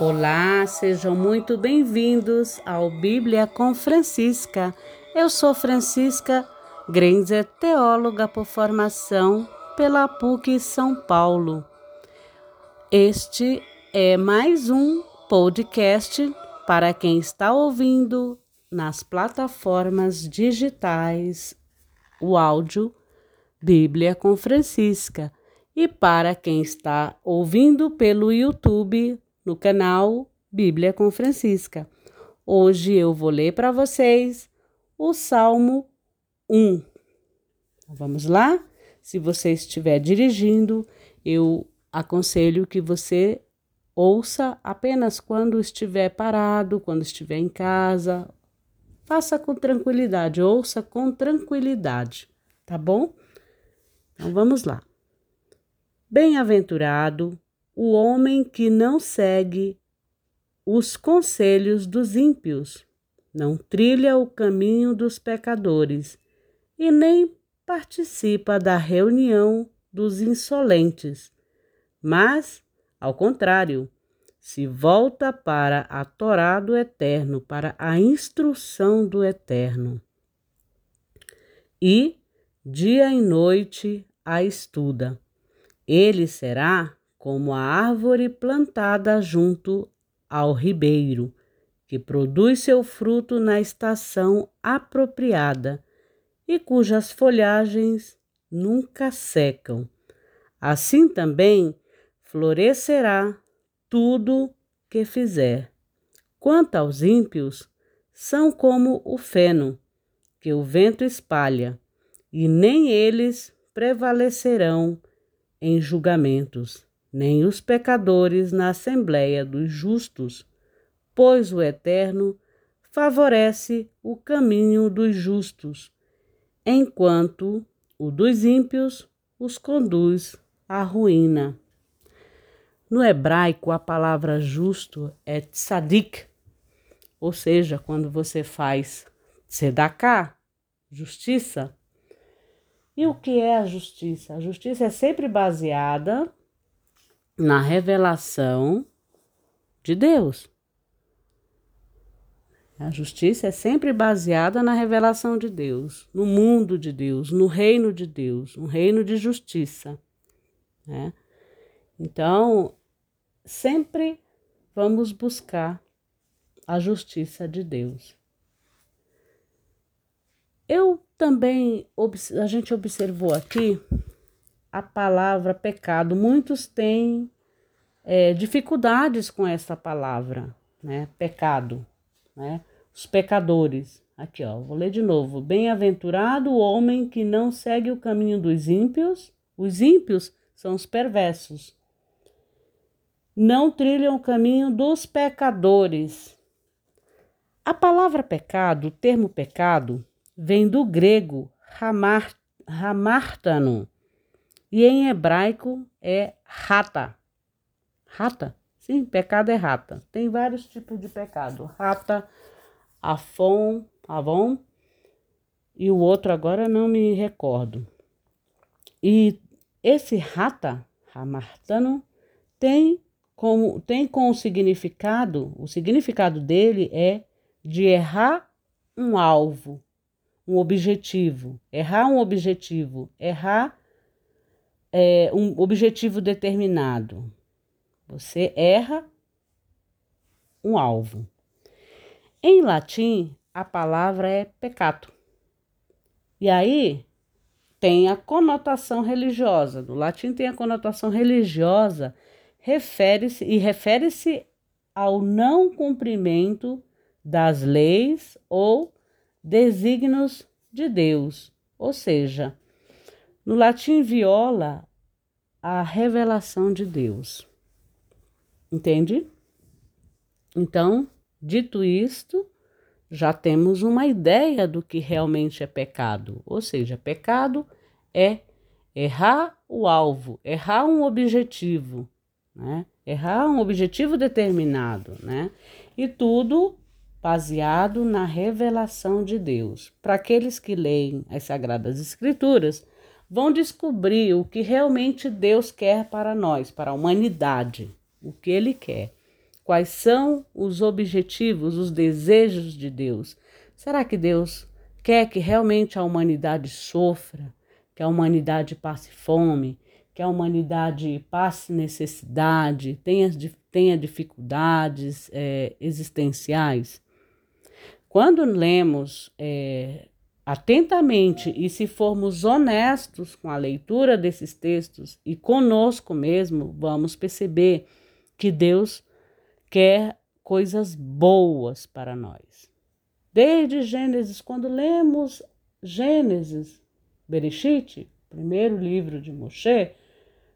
Olá, sejam muito bem-vindos ao Bíblia com Francisca. Eu sou Francisca Grenzer, teóloga por formação pela PUC São Paulo. Este é mais um podcast para quem está ouvindo nas plataformas digitais o áudio Bíblia com Francisca e para quem está ouvindo pelo YouTube no canal Bíblia com Francisca. Hoje eu vou ler para vocês o Salmo 1. Vamos lá? Se você estiver dirigindo, eu aconselho que você ouça apenas quando estiver parado, quando estiver em casa. Faça com tranquilidade, ouça com tranquilidade, tá bom? Então vamos lá. Bem-aventurado o homem que não segue os conselhos dos ímpios, não trilha o caminho dos pecadores e nem participa da reunião dos insolentes, mas, ao contrário, se volta para a Torá do Eterno, para a instrução do Eterno. E, dia e noite, a estuda. Ele será como a árvore plantada junto ao ribeiro, que produz seu fruto na estação apropriada e cujas folhagens nunca secam. Assim também florescerá tudo que fizer. Quanto aos ímpios, são como o feno, que o vento espalha, e nem eles prevalecerão em julgamentos nem os pecadores na assembléia dos justos, pois o Eterno favorece o caminho dos justos, enquanto o dos ímpios os conduz à ruína. No hebraico, a palavra justo é tzadik, ou seja, quando você faz sedaká, justiça. E o que é a justiça? A justiça é sempre baseada na revelação de Deus. A justiça é sempre baseada na revelação de Deus, no mundo de Deus, no reino de Deus, um reino de justiça. Né? Então, sempre vamos buscar a justiça de Deus. Eu também, a gente observou aqui a palavra pecado. Muitos têm é, dificuldades com essa palavra, né? Pecado, né? Os pecadores. Aqui, ó, vou ler de novo. Bem-aventurado o homem que não segue o caminho dos ímpios. Os ímpios são os perversos. Não trilham o caminho dos pecadores. A palavra pecado, o termo pecado, vem do grego hamar, hamartano, e em hebraico é rata. Rata? Sim, pecado é rata. Tem vários tipos de pecado. Rata, afon, avon e o outro agora não me recordo. E esse rata, ramartano, tem como tem com o significado, o significado dele é de errar um alvo, um objetivo, errar um objetivo, errar é, um objetivo determinado. Você erra um alvo. Em latim, a palavra é pecado. E aí tem a conotação religiosa. No latim tem a conotação religiosa, refere-se e refere-se ao não cumprimento das leis ou desígnios de Deus, ou seja, no latim, viola a revelação de Deus. Entende? Então, dito isto, já temos uma ideia do que realmente é pecado. Ou seja, pecado é errar o alvo, errar um objetivo, né? Errar um objetivo determinado, né? E tudo baseado na revelação de Deus. Para aqueles que leem as Sagradas Escrituras, vão descobrir o que realmente Deus quer para nós, para a humanidade, o que Ele quer, Quais são os objetivos, os desejos de Deus? Será que Deus quer que realmente a humanidade sofra, que a humanidade passe fome, que a humanidade passe necessidade, tenha, tenha dificuldades é, existenciais? Quando lemos é, atentamente e se formos honestos com a leitura desses textos e conosco mesmo, vamos perceber que Deus quer coisas boas para nós. Desde Gênesis, quando lemos Gênesis, Bereshit, primeiro livro de Moshe,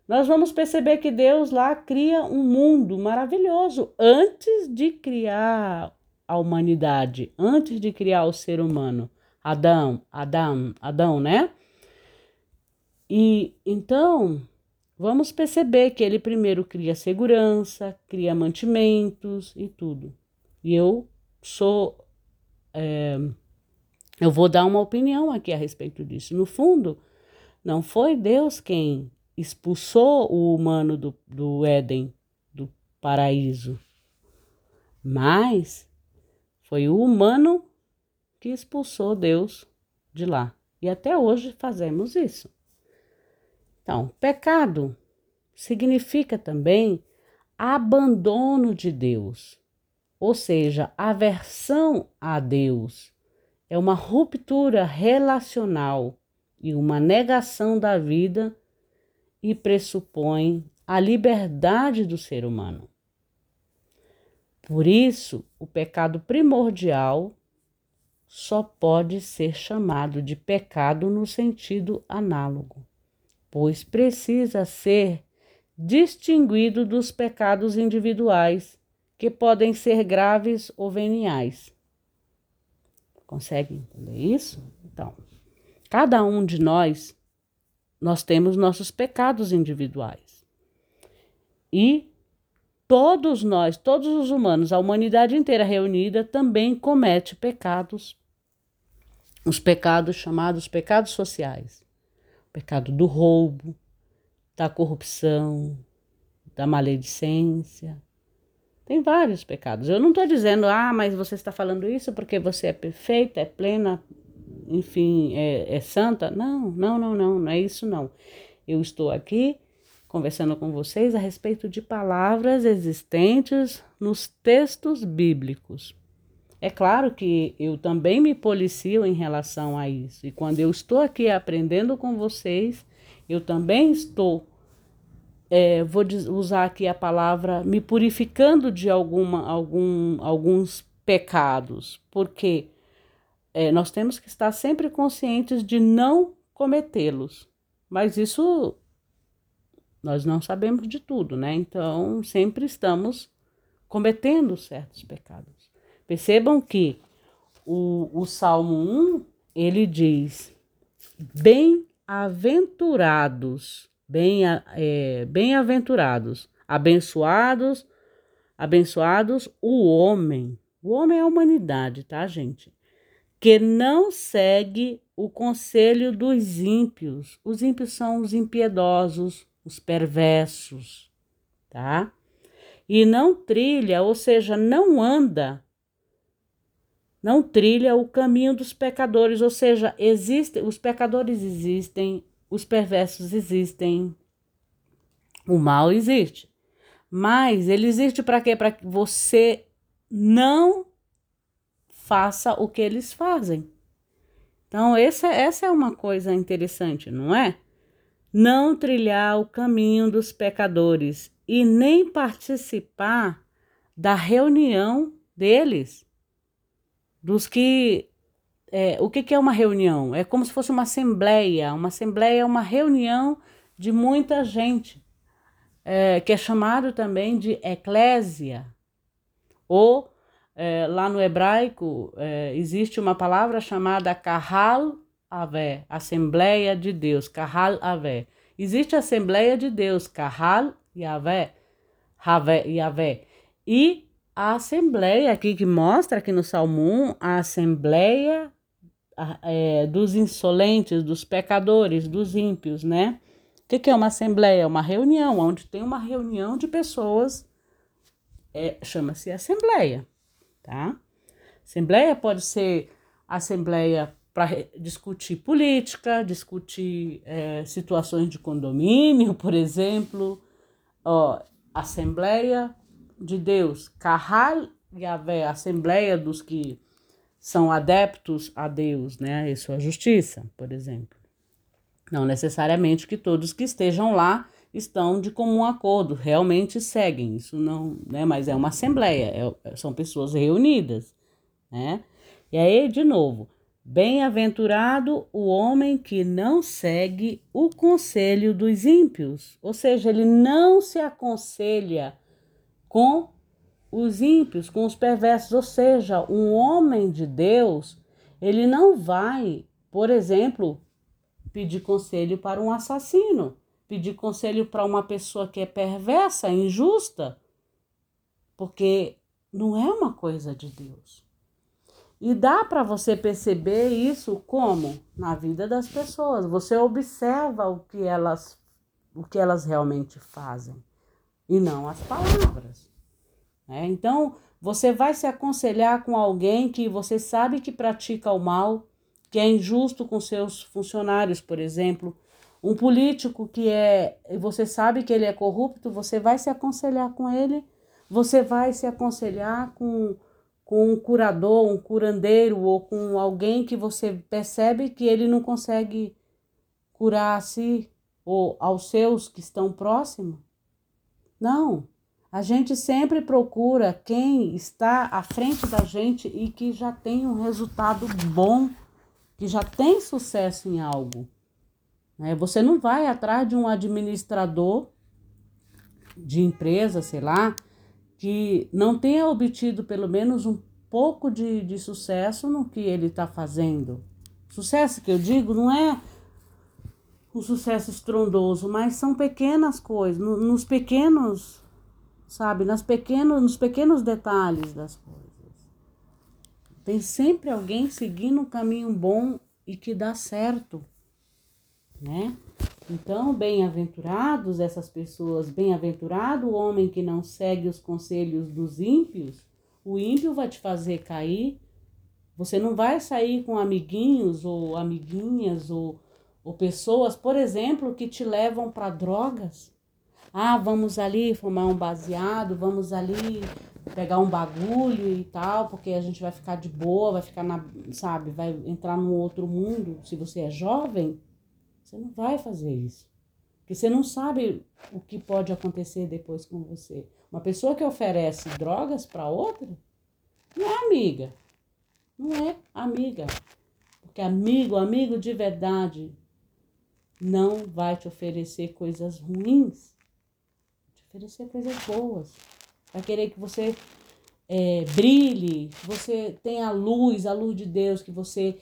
nós vamos perceber que Deus lá cria um mundo maravilhoso antes de criar a humanidade, antes de criar o ser humano. Adão, Adão, Adão, né? E então vamos perceber que ele primeiro cria segurança, cria mantimentos e tudo. E eu sou. É, eu vou dar uma opinião aqui a respeito disso. No fundo, não foi Deus quem expulsou o humano do, do Éden, do paraíso, mas foi o humano que expulsou Deus de lá. E até hoje fazemos isso. Então, pecado significa também abandono de Deus, ou seja, aversão a Deus. É uma ruptura relacional e uma negação da vida e pressupõe a liberdade do ser humano. Por isso, o pecado primordial só pode ser chamado de pecado no sentido análogo, pois precisa ser distinguido dos pecados individuais, que podem ser graves ou veniais. Consegue entender isso? Então, cada um de nós, nós temos nossos pecados individuais. E todos nós, todos os humanos, a humanidade inteira reunida, também comete pecados os pecados chamados pecados sociais: o pecado do roubo, da corrupção, da maledicência. Tem vários pecados. Eu não estou dizendo, ah, mas você está falando isso porque você é perfeita, é plena, enfim, é, é santa. Não, não, não, não, não é isso não. Eu estou aqui conversando com vocês a respeito de palavras existentes nos textos bíblicos. É claro que eu também me policio em relação a isso. E quando eu estou aqui aprendendo com vocês, eu também estou, é, vou usar aqui a palavra, me purificando de alguma, algum, alguns pecados, porque é, nós temos que estar sempre conscientes de não cometê-los. Mas isso nós não sabemos de tudo, né? Então sempre estamos cometendo certos pecados. Percebam que o, o Salmo 1, ele diz, bem-aventurados, bem-aventurados, bem abençoados, abençoados o homem, o homem é a humanidade, tá, gente? Que não segue o conselho dos ímpios. Os ímpios são os impiedosos, os perversos, tá? E não trilha, ou seja, não anda não trilha o caminho dos pecadores, ou seja, existe, os pecadores existem, os perversos existem, o mal existe. Mas ele existe para quê? Para que você não faça o que eles fazem. Então, essa, essa é uma coisa interessante, não é? Não trilhar o caminho dos pecadores e nem participar da reunião deles dos que. É, o que, que é uma reunião? É como se fosse uma assembleia. Uma assembleia é uma reunião de muita gente, é, que é chamado também de eclésia. Ou, é, lá no hebraico, é, existe uma palavra chamada kahal avé, Assembleia de Deus, kahal avé. Existe a Assembleia de Deus, kahal yavé, yavé. E a assembleia aqui que mostra aqui no Salmo 1, a assembleia é, dos insolentes, dos pecadores, dos ímpios, né? O que, que é uma assembleia? Uma reunião, onde tem uma reunião de pessoas é, chama-se assembleia, tá? Assembleia pode ser assembleia para discutir política, discutir é, situações de condomínio, por exemplo. Ó, Assembleia de Deus, Kahal Yahvé, Assembleia dos que são adeptos a Deus, né, e sua justiça, por exemplo. Não necessariamente que todos que estejam lá estão de comum acordo, realmente seguem, isso não, né, mas é uma assembleia, é, são pessoas reunidas, né? E aí, de novo, Bem-aventurado o homem que não segue o conselho dos ímpios, ou seja, ele não se aconselha com os ímpios, com os perversos, ou seja, um homem de Deus, ele não vai, por exemplo, pedir conselho para um assassino, pedir conselho para uma pessoa que é perversa, injusta, porque não é uma coisa de Deus. E dá para você perceber isso como na vida das pessoas. Você observa o que elas o que elas realmente fazem e não as palavras. Né? Então, você vai se aconselhar com alguém que você sabe que pratica o mal, que é injusto com seus funcionários, por exemplo, um político que é, você sabe que ele é corrupto, você vai se aconselhar com ele, você vai se aconselhar com com um curador, um curandeiro ou com alguém que você percebe que ele não consegue curar a si ou aos seus que estão próximos? Não. A gente sempre procura quem está à frente da gente e que já tem um resultado bom, que já tem sucesso em algo. Né? Você não vai atrás de um administrador de empresa, sei lá, que não tenha obtido pelo menos um pouco de, de sucesso no que ele está fazendo. Sucesso que eu digo não é um sucesso estrondoso, mas são pequenas coisas, no, nos pequenos, sabe, nas pequenos, nos pequenos detalhes das coisas. Tem sempre alguém seguindo um caminho bom e que dá certo, né? Então, bem-aventurados essas pessoas, bem-aventurado o homem que não segue os conselhos dos ímpios. O ímpio vai te fazer cair. Você não vai sair com amiguinhos ou amiguinhas ou, ou pessoas, por exemplo, que te levam para drogas. Ah, vamos ali fumar um baseado, vamos ali pegar um bagulho e tal, porque a gente vai ficar de boa, vai ficar na, sabe, vai entrar num outro mundo. Se você é jovem, você não vai fazer isso. Porque você não sabe o que pode acontecer depois com você. Uma pessoa que oferece drogas para outra não é amiga. Não é amiga. Porque amigo, amigo de verdade, não vai te oferecer coisas ruins. Vai te oferecer coisas boas. Vai querer que você é, brilhe, que você tenha a luz, a luz de Deus, que você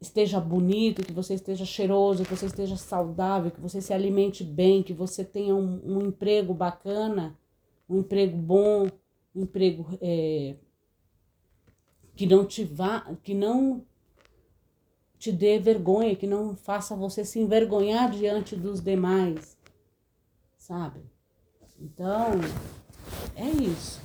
esteja bonito, que você esteja cheiroso, que você esteja saudável, que você se alimente bem, que você tenha um, um emprego bacana, um emprego bom, um emprego é, que não te vá, que não te dê vergonha, que não faça você se envergonhar diante dos demais, sabe? Então, é isso.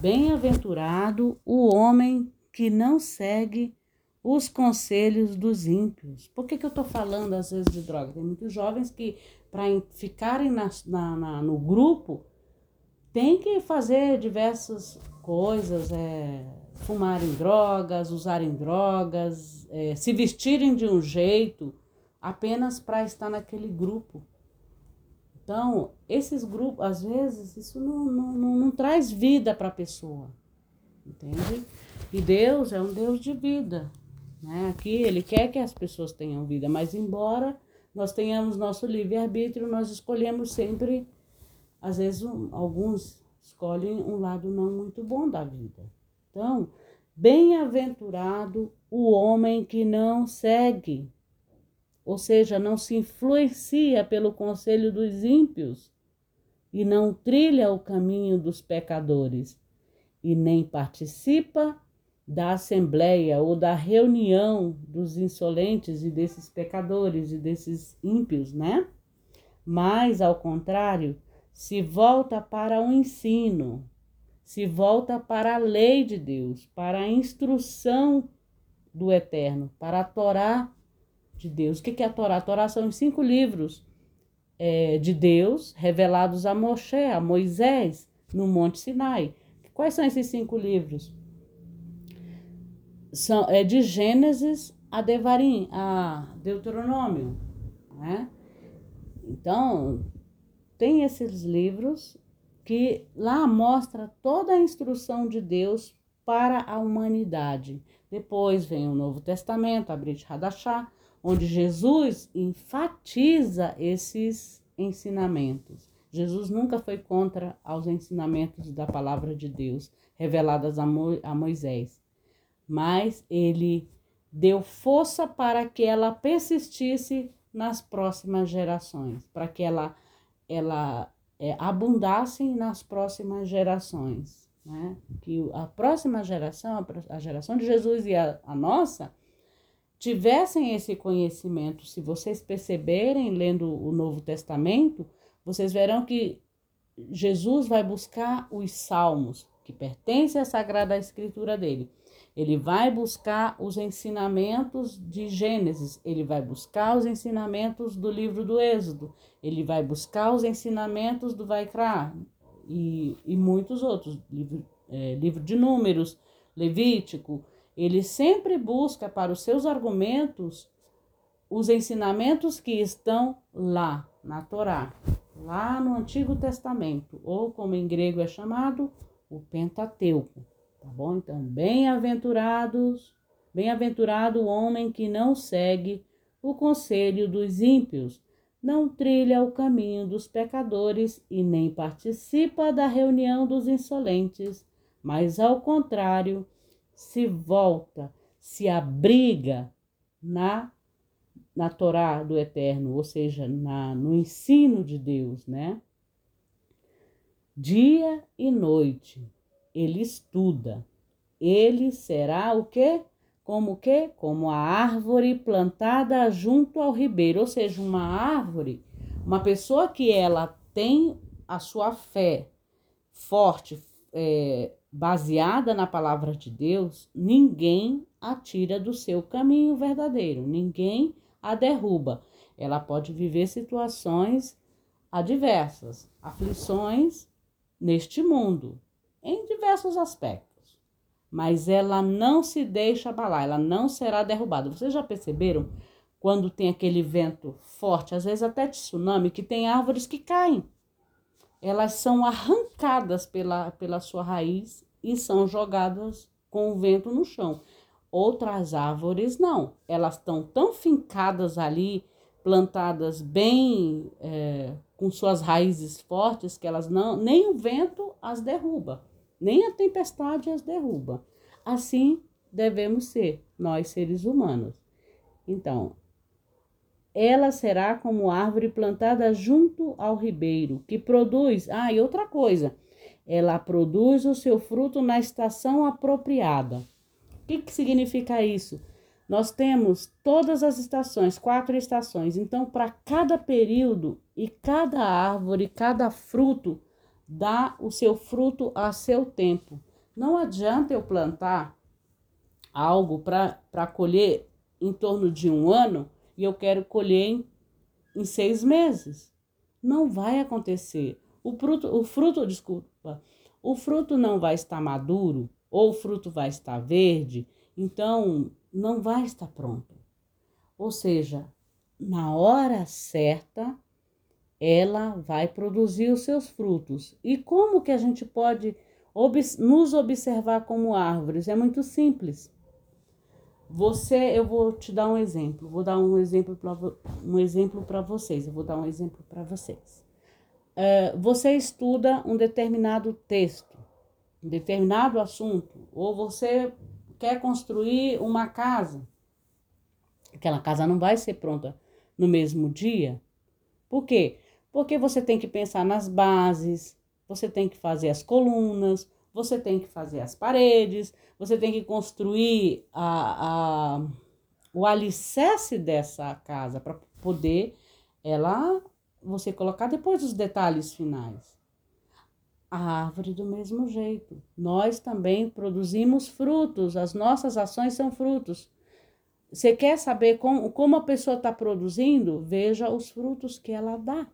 Bem-aventurado o homem que não segue os conselhos dos ímpios. Por que, que eu estou falando às vezes de droga? Tem muitos jovens que, para ficarem na, na, na, no grupo, tem que fazer diversas coisas, é, fumarem drogas, usarem drogas, é, se vestirem de um jeito apenas para estar naquele grupo. Então, esses grupos, às vezes, isso não, não, não, não traz vida para a pessoa, entende? E Deus é um Deus de vida. Né? Aqui ele quer que as pessoas tenham vida, mas embora nós tenhamos nosso livre-arbítrio, nós escolhemos sempre, às vezes um, alguns escolhem um lado não muito bom da vida. Então, bem-aventurado o homem que não segue, ou seja, não se influencia pelo conselho dos ímpios e não trilha o caminho dos pecadores e nem participa da assembleia ou da reunião dos insolentes e desses pecadores e desses ímpios, né? Mas, ao contrário, se volta para o ensino, se volta para a lei de Deus, para a instrução do Eterno, para a Torá de Deus. O que é a Torá? A Torá são os cinco livros é, de Deus revelados a Moshe, a Moisés, no Monte Sinai. Quais são esses cinco livros? São, é de Gênesis a Devarim, a Deuteronômio. Né? Então, tem esses livros que lá mostra toda a instrução de Deus para a humanidade. Depois vem o Novo Testamento, a Brit Hadashah, onde Jesus enfatiza esses ensinamentos. Jesus nunca foi contra aos ensinamentos da palavra de Deus reveladas a, Mo a Moisés, mas ele deu força para que ela persistisse nas próximas gerações, para que ela, ela é, abundasse nas próximas gerações. Né? Que a próxima geração, a geração de Jesus e a, a nossa, tivessem esse conhecimento. Se vocês perceberem, lendo o Novo Testamento, vocês verão que Jesus vai buscar os salmos, que pertencem à Sagrada Escritura dele. Ele vai buscar os ensinamentos de Gênesis, ele vai buscar os ensinamentos do livro do Êxodo, ele vai buscar os ensinamentos do Vaikra e, e muitos outros, livro, é, livro de Números, Levítico. Ele sempre busca para os seus argumentos os ensinamentos que estão lá na Torá, lá no Antigo Testamento, ou como em grego é chamado, o Pentateuco. Tá bom? Então, bem-aventurados, bem-aventurado o homem que não segue o conselho dos ímpios, não trilha o caminho dos pecadores e nem participa da reunião dos insolentes, mas ao contrário, se volta, se abriga na na Torá do Eterno, ou seja, na, no ensino de Deus, né? Dia e noite, ele estuda. Ele será o quê? Como o quê? Como a árvore plantada junto ao ribeiro, ou seja, uma árvore, uma pessoa que ela tem a sua fé forte, é, baseada na palavra de Deus, ninguém a tira do seu caminho verdadeiro, ninguém a derruba. Ela pode viver situações adversas, aflições neste mundo, em diversos aspectos. Mas ela não se deixa abalar, ela não será derrubada. Vocês já perceberam quando tem aquele vento forte, às vezes até tsunami, que tem árvores que caem? Elas são arrancadas pela, pela sua raiz e são jogadas com o vento no chão. Outras árvores não, elas estão tão fincadas ali, plantadas bem é, com suas raízes fortes que elas não nem o vento as derruba nem a tempestade as derruba. Assim devemos ser nós seres humanos. Então, ela será como árvore plantada junto ao ribeiro, que produz. Ah, e outra coisa, ela produz o seu fruto na estação apropriada. O que, que significa isso? Nós temos todas as estações, quatro estações. Então, para cada período e cada árvore, cada fruto, dá o seu fruto a seu tempo. Não adianta eu plantar algo para colher em torno de um ano e eu quero colher em, em seis meses. Não vai acontecer. O fruto, o fruto, desculpa, o fruto não vai estar maduro ou o fruto vai estar verde, então não vai estar pronto. Ou seja, na hora certa, ela vai produzir os seus frutos. E como que a gente pode nos observar como árvores? É muito simples. Você, eu vou te dar um exemplo. Vou dar um exemplo para um exemplo para vocês. Eu vou dar um exemplo para vocês. Uh, você estuda um determinado texto, um determinado assunto, ou você quer construir uma casa. Aquela casa não vai ser pronta no mesmo dia. Por quê? Porque você tem que pensar nas bases, você tem que fazer as colunas, você tem que fazer as paredes, você tem que construir a, a, o alicerce dessa casa para poder ela você colocar depois os detalhes finais. A árvore do mesmo jeito. Nós também produzimos frutos, as nossas ações são frutos. Você quer saber como, como a pessoa está produzindo? Veja os frutos que ela dá.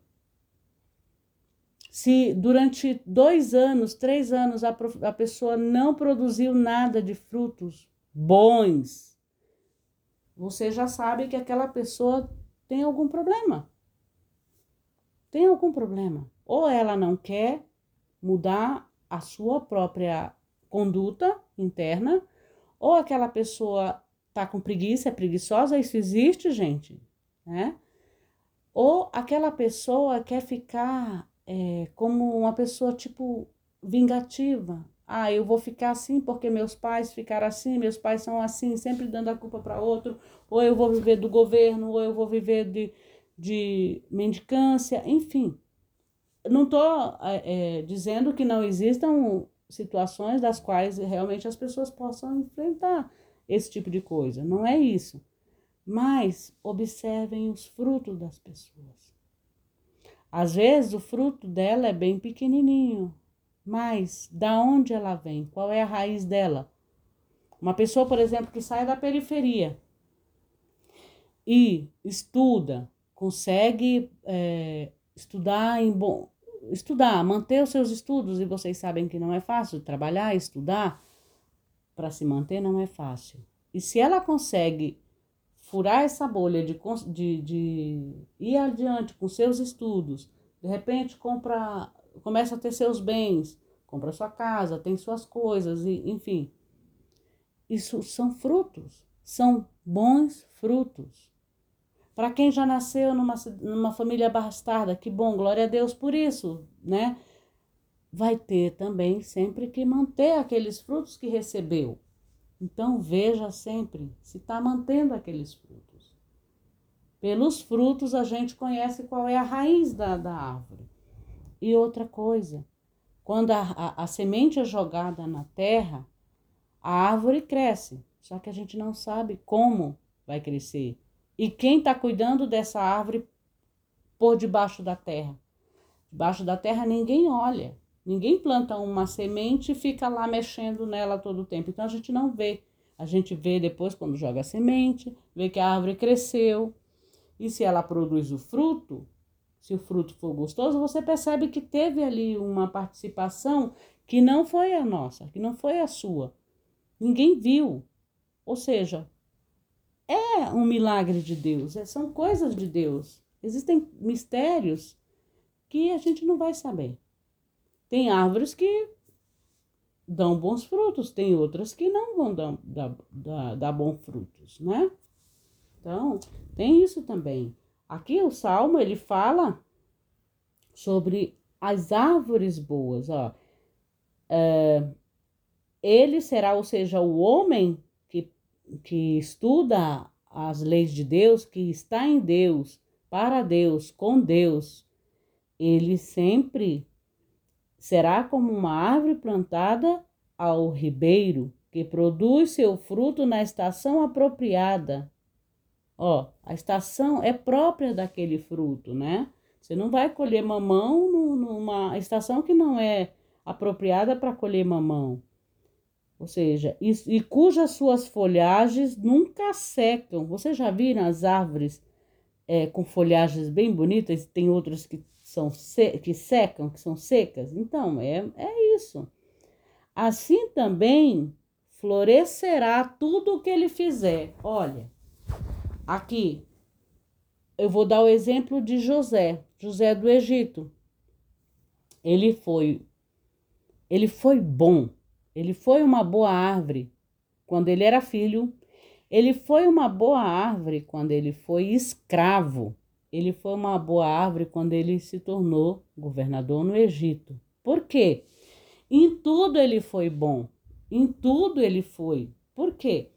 Se durante dois anos, três anos, a, a pessoa não produziu nada de frutos bons, você já sabe que aquela pessoa tem algum problema. Tem algum problema. Ou ela não quer mudar a sua própria conduta interna, ou aquela pessoa tá com preguiça, é preguiçosa, isso existe, gente, né? Ou aquela pessoa quer ficar é, como uma pessoa tipo vingativa. Ah, eu vou ficar assim porque meus pais ficaram assim, meus pais são assim, sempre dando a culpa para outro, ou eu vou viver do governo, ou eu vou viver de, de mendicância, enfim. Não estou é, é, dizendo que não existam situações das quais realmente as pessoas possam enfrentar esse tipo de coisa. Não é isso. Mas observem os frutos das pessoas. Às vezes o fruto dela é bem pequenininho, mas da onde ela vem? Qual é a raiz dela? Uma pessoa, por exemplo, que sai da periferia e estuda, consegue é, estudar em bom, estudar, manter os seus estudos e vocês sabem que não é fácil trabalhar, estudar para se manter não é fácil. E se ela consegue furar essa bolha de, de, de ir adiante com seus estudos, de repente compra, começa a ter seus bens, compra sua casa, tem suas coisas, e, enfim. Isso são frutos, são bons frutos. Para quem já nasceu numa, numa família bastarda, que bom, glória a Deus por isso, né? vai ter também sempre que manter aqueles frutos que recebeu. Então veja sempre se está mantendo aqueles frutos. Pelos frutos a gente conhece qual é a raiz da, da árvore. E outra coisa, quando a, a, a semente é jogada na terra, a árvore cresce, só que a gente não sabe como vai crescer. E quem está cuidando dessa árvore por debaixo da terra? Debaixo da terra ninguém olha. Ninguém planta uma semente e fica lá mexendo nela todo o tempo. Então a gente não vê. A gente vê depois quando joga a semente, vê que a árvore cresceu. E se ela produz o fruto, se o fruto for gostoso, você percebe que teve ali uma participação que não foi a nossa, que não foi a sua. Ninguém viu. Ou seja, é um milagre de Deus, é, são coisas de Deus. Existem mistérios que a gente não vai saber. Tem árvores que dão bons frutos, tem outras que não vão dar, dar, dar, dar bons frutos, né? Então, tem isso também. Aqui o Salmo, ele fala sobre as árvores boas, ó. É, ele será, ou seja, o homem que, que estuda as leis de Deus, que está em Deus, para Deus, com Deus, ele sempre será como uma árvore plantada ao ribeiro, que produz seu fruto na estação apropriada. Ó, a estação é própria daquele fruto, né? Você não vai colher mamão numa estação que não é apropriada para colher mamão. Ou seja, e, e cujas suas folhagens nunca secam. Você já viram as árvores é, com folhagens bem bonitas? Tem outras que são que secam, que são secas. Então, é, é isso. Assim também florescerá tudo o que ele fizer. Olha, aqui eu vou dar o exemplo de José, José do Egito. Ele foi ele foi bom. Ele foi uma boa árvore quando ele era filho. Ele foi uma boa árvore quando ele foi escravo ele foi uma boa árvore quando ele se tornou governador no Egito. Por quê? Em tudo ele foi bom. Em tudo ele foi. Por quê?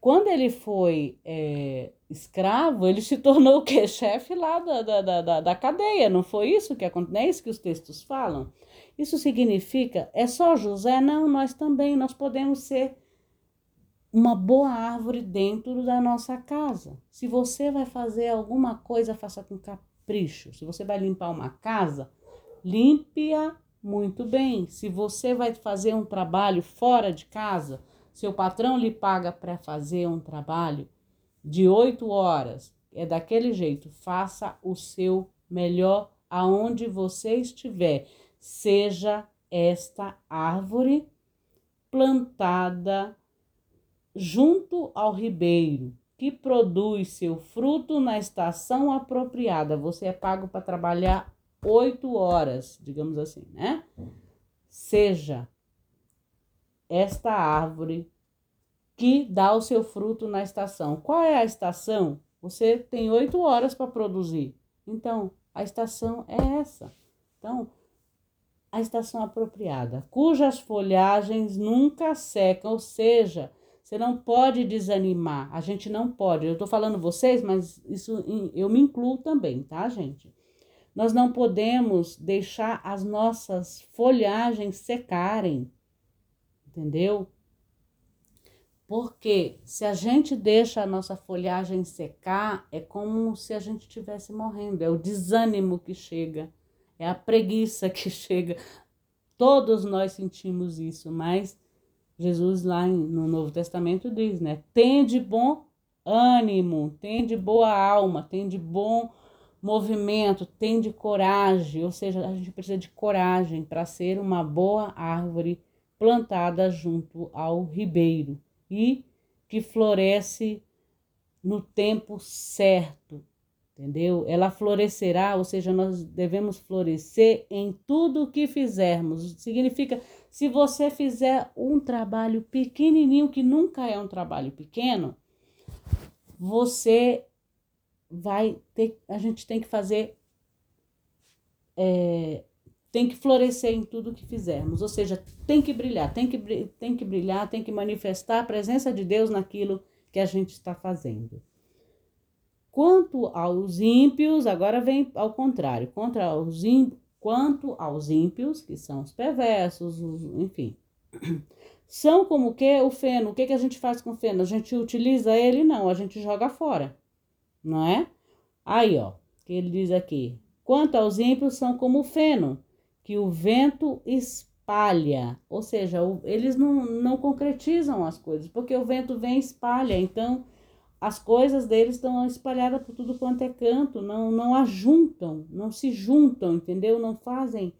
Quando ele foi é, escravo, ele se tornou o quê? Chefe lá da, da, da, da cadeia. Não foi isso que aconteceu? Não é isso que os textos falam? Isso significa, é só José? Não, nós também, nós podemos ser uma boa árvore dentro da nossa casa. Se você vai fazer alguma coisa, faça com capricho. Se você vai limpar uma casa, limpe-a Muito bem, se você vai fazer um trabalho fora de casa, seu patrão lhe paga para fazer um trabalho de oito horas, é daquele jeito, faça o seu melhor aonde você estiver. Seja esta árvore plantada junto ao ribeiro, que produz seu fruto na estação apropriada. Você é pago para trabalhar oito horas, digamos assim, né? Seja esta árvore que dá o seu fruto na estação. Qual é a estação? Você tem oito horas para produzir. Então, a estação é essa. Então, a estação apropriada, cujas folhagens nunca secam, ou seja, você não pode desanimar. A gente não pode. Eu estou falando vocês, mas isso eu me incluo também, tá, gente? Nós não podemos deixar as nossas folhagens secarem, entendeu? Porque se a gente deixa a nossa folhagem secar, é como se a gente estivesse morrendo. É o desânimo que chega, é a preguiça que chega. Todos nós sentimos isso, mas Jesus lá no Novo Testamento diz, né? Tem de bom ânimo, tem de boa alma, tem de bom movimento, tem de coragem, ou seja, a gente precisa de coragem para ser uma boa árvore plantada junto ao ribeiro e que floresce no tempo certo, entendeu? Ela florescerá, ou seja, nós devemos florescer em tudo o que fizermos. Significa, se você fizer um trabalho pequenininho, que nunca é um trabalho pequeno, você vai ter, a gente tem que fazer, é, tem que florescer em tudo que fizermos, ou seja, tem que brilhar, tem que, tem que brilhar, tem que manifestar a presença de Deus naquilo que a gente está fazendo. Quanto aos ímpios, agora vem ao contrário, contra os ímpios, quanto aos ímpios, que são os perversos, os, enfim, são como que o feno. O que, que a gente faz com o feno? A gente utiliza ele? Não, a gente joga fora não é? Aí, ó, que ele diz aqui: quanto aos ímpios, são como o feno, que o vento espalha. Ou seja, o, eles não, não concretizam as coisas, porque o vento vem e espalha. Então, as coisas deles estão espalhadas por tudo quanto é canto, não, não ajuntam, não se juntam, entendeu? Não fazem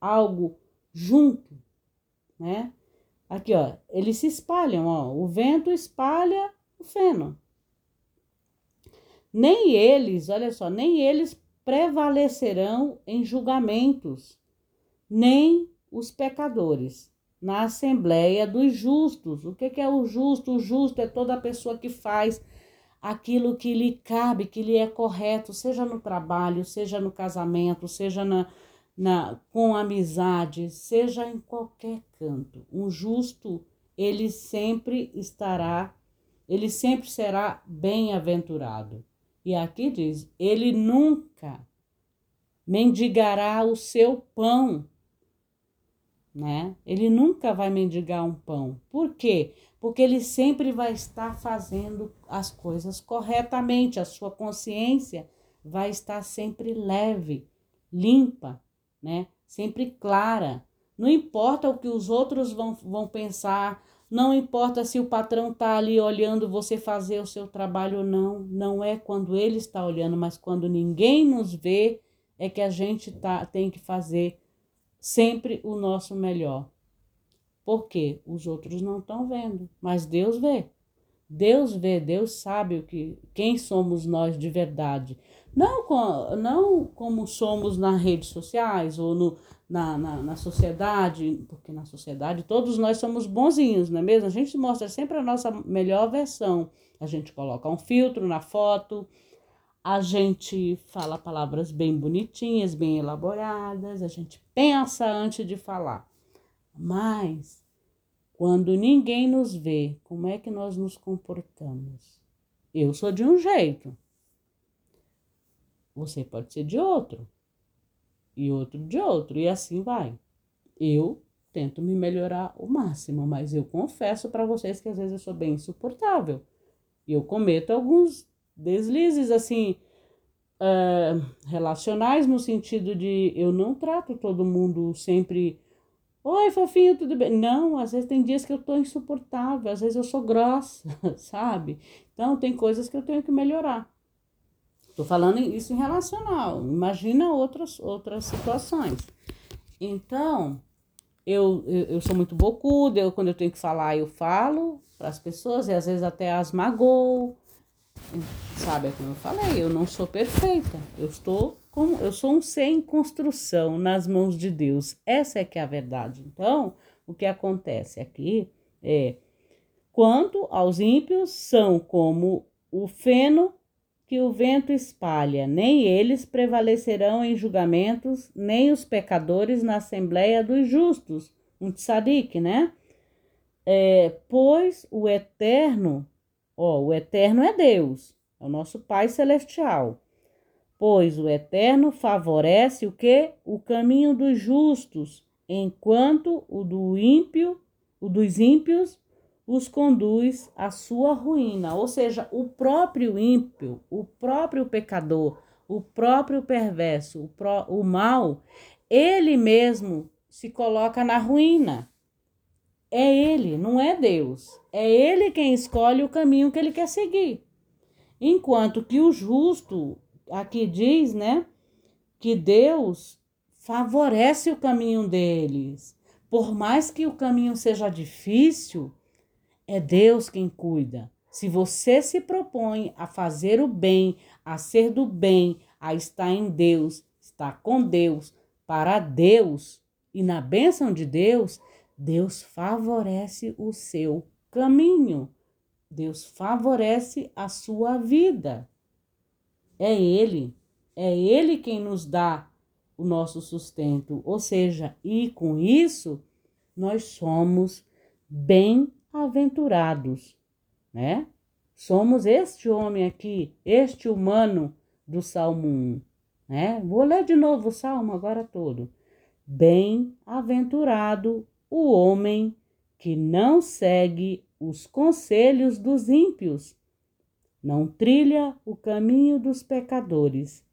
algo junto, né? Aqui, ó, eles se espalham, ó. O vento espalha o feno nem eles, olha só, nem eles prevalecerão em julgamentos, nem os pecadores na assembleia dos justos. O que é o justo? O justo é toda pessoa que faz aquilo que lhe cabe, que lhe é correto, seja no trabalho, seja no casamento, seja na, na com amizade, seja em qualquer canto. Um justo, ele sempre estará, ele sempre será bem-aventurado. E aqui diz: ele nunca mendigará o seu pão, né? Ele nunca vai mendigar um pão. Por quê? Porque ele sempre vai estar fazendo as coisas corretamente, a sua consciência vai estar sempre leve, limpa, né? Sempre clara. Não importa o que os outros vão, vão pensar, não importa se o patrão está ali olhando você fazer o seu trabalho ou não, não é quando ele está olhando, mas quando ninguém nos vê, é que a gente tá, tem que fazer sempre o nosso melhor. Porque os outros não estão vendo, mas Deus vê. Deus vê, Deus sabe o que, quem somos nós de verdade. Não, com, não como somos nas redes sociais ou no, na, na, na, sociedade, porque na sociedade todos nós somos bonzinhos, não é mesmo? A gente mostra sempre a nossa melhor versão. A gente coloca um filtro na foto, a gente fala palavras bem bonitinhas, bem elaboradas, a gente pensa antes de falar. Mas quando ninguém nos vê, como é que nós nos comportamos? Eu sou de um jeito. Você pode ser de outro e outro de outro, e assim vai. Eu tento me melhorar o máximo, mas eu confesso para vocês que às vezes eu sou bem insuportável. E eu cometo alguns deslizes assim, uh, relacionais, no sentido de eu não trato todo mundo sempre. Oi, fofinho, tudo bem? Não, às vezes tem dias que eu tô insuportável, às vezes eu sou grossa, sabe? Então tem coisas que eu tenho que melhorar. Tô falando isso em relacional. Imagina outras outras situações. Então, eu, eu, eu sou muito bocuda, eu, quando eu tenho que falar, eu falo para as pessoas e às vezes até as magoo. Sabe, é como eu falei, eu não sou perfeita. Eu estou como eu sou um ser em construção nas mãos de Deus. Essa é que é a verdade. Então, o que acontece aqui é quanto aos ímpios são como o feno que o vento espalha, nem eles prevalecerão em julgamentos, nem os pecadores na assembleia dos justos. Um tzadik, né? É, pois o eterno, ó, o eterno é Deus, é o nosso Pai celestial. Pois o eterno favorece o que? O caminho dos justos, enquanto o do ímpio, o dos ímpios os conduz à sua ruína. Ou seja, o próprio ímpio, o próprio pecador, o próprio perverso, o, pró, o mal, ele mesmo se coloca na ruína. É ele, não é Deus. É ele quem escolhe o caminho que ele quer seguir. Enquanto que o justo, aqui diz, né, que Deus favorece o caminho deles. Por mais que o caminho seja difícil, é Deus quem cuida. Se você se propõe a fazer o bem, a ser do bem, a estar em Deus, estar com Deus, para Deus e na bênção de Deus, Deus favorece o seu caminho. Deus favorece a sua vida. É Ele, é Ele quem nos dá o nosso sustento. Ou seja, e com isso, nós somos bem aventurados, né? Somos este homem aqui, este humano do Salmo 1, né? Vou ler de novo o Salmo agora todo. Bem-aventurado o homem que não segue os conselhos dos ímpios, não trilha o caminho dos pecadores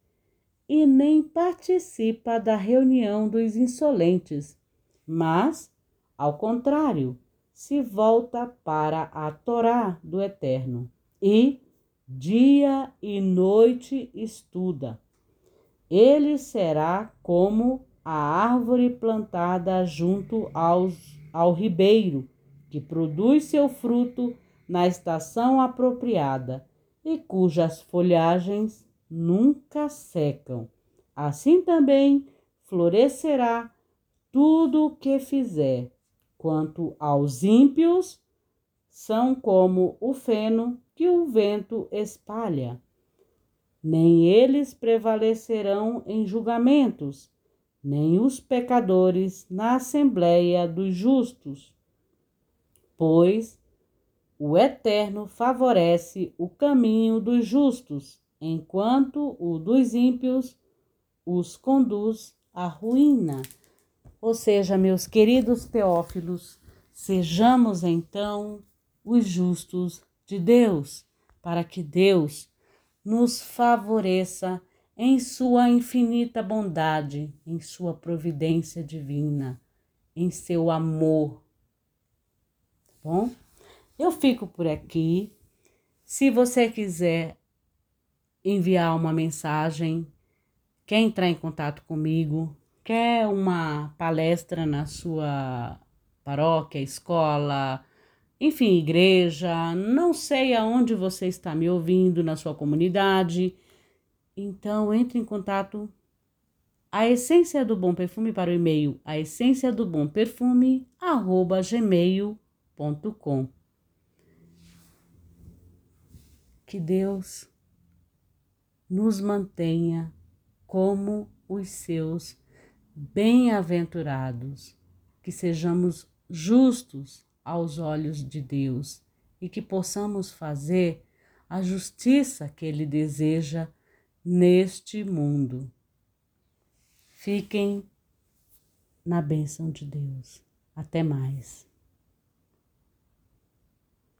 e nem participa da reunião dos insolentes, mas, ao contrário, se volta para a Torá do Eterno e dia e noite estuda. Ele será como a árvore plantada junto aos, ao ribeiro, que produz seu fruto na estação apropriada e cujas folhagens nunca secam. Assim também florescerá tudo o que fizer. Quanto aos ímpios, são como o feno que o vento espalha. Nem eles prevalecerão em julgamentos, nem os pecadores na assembleia dos justos. Pois o Eterno favorece o caminho dos justos, enquanto o dos ímpios os conduz à ruína. Ou seja, meus queridos teófilos, sejamos então os justos de Deus, para que Deus nos favoreça em sua infinita bondade, em sua providência divina, em seu amor. Tá bom? Eu fico por aqui. Se você quiser enviar uma mensagem, quer entrar em contato comigo, quer uma palestra na sua paróquia, escola, enfim, igreja, não sei aonde você está me ouvindo na sua comunidade, então entre em contato. A essência do bom perfume para o e-mail, a essência do bom perfume, arroba gmail.com. Que Deus nos mantenha como os seus bem-aventurados, que sejamos justos aos olhos de Deus e que possamos fazer a justiça que Ele deseja neste mundo. Fiquem na bênção de Deus. Até mais.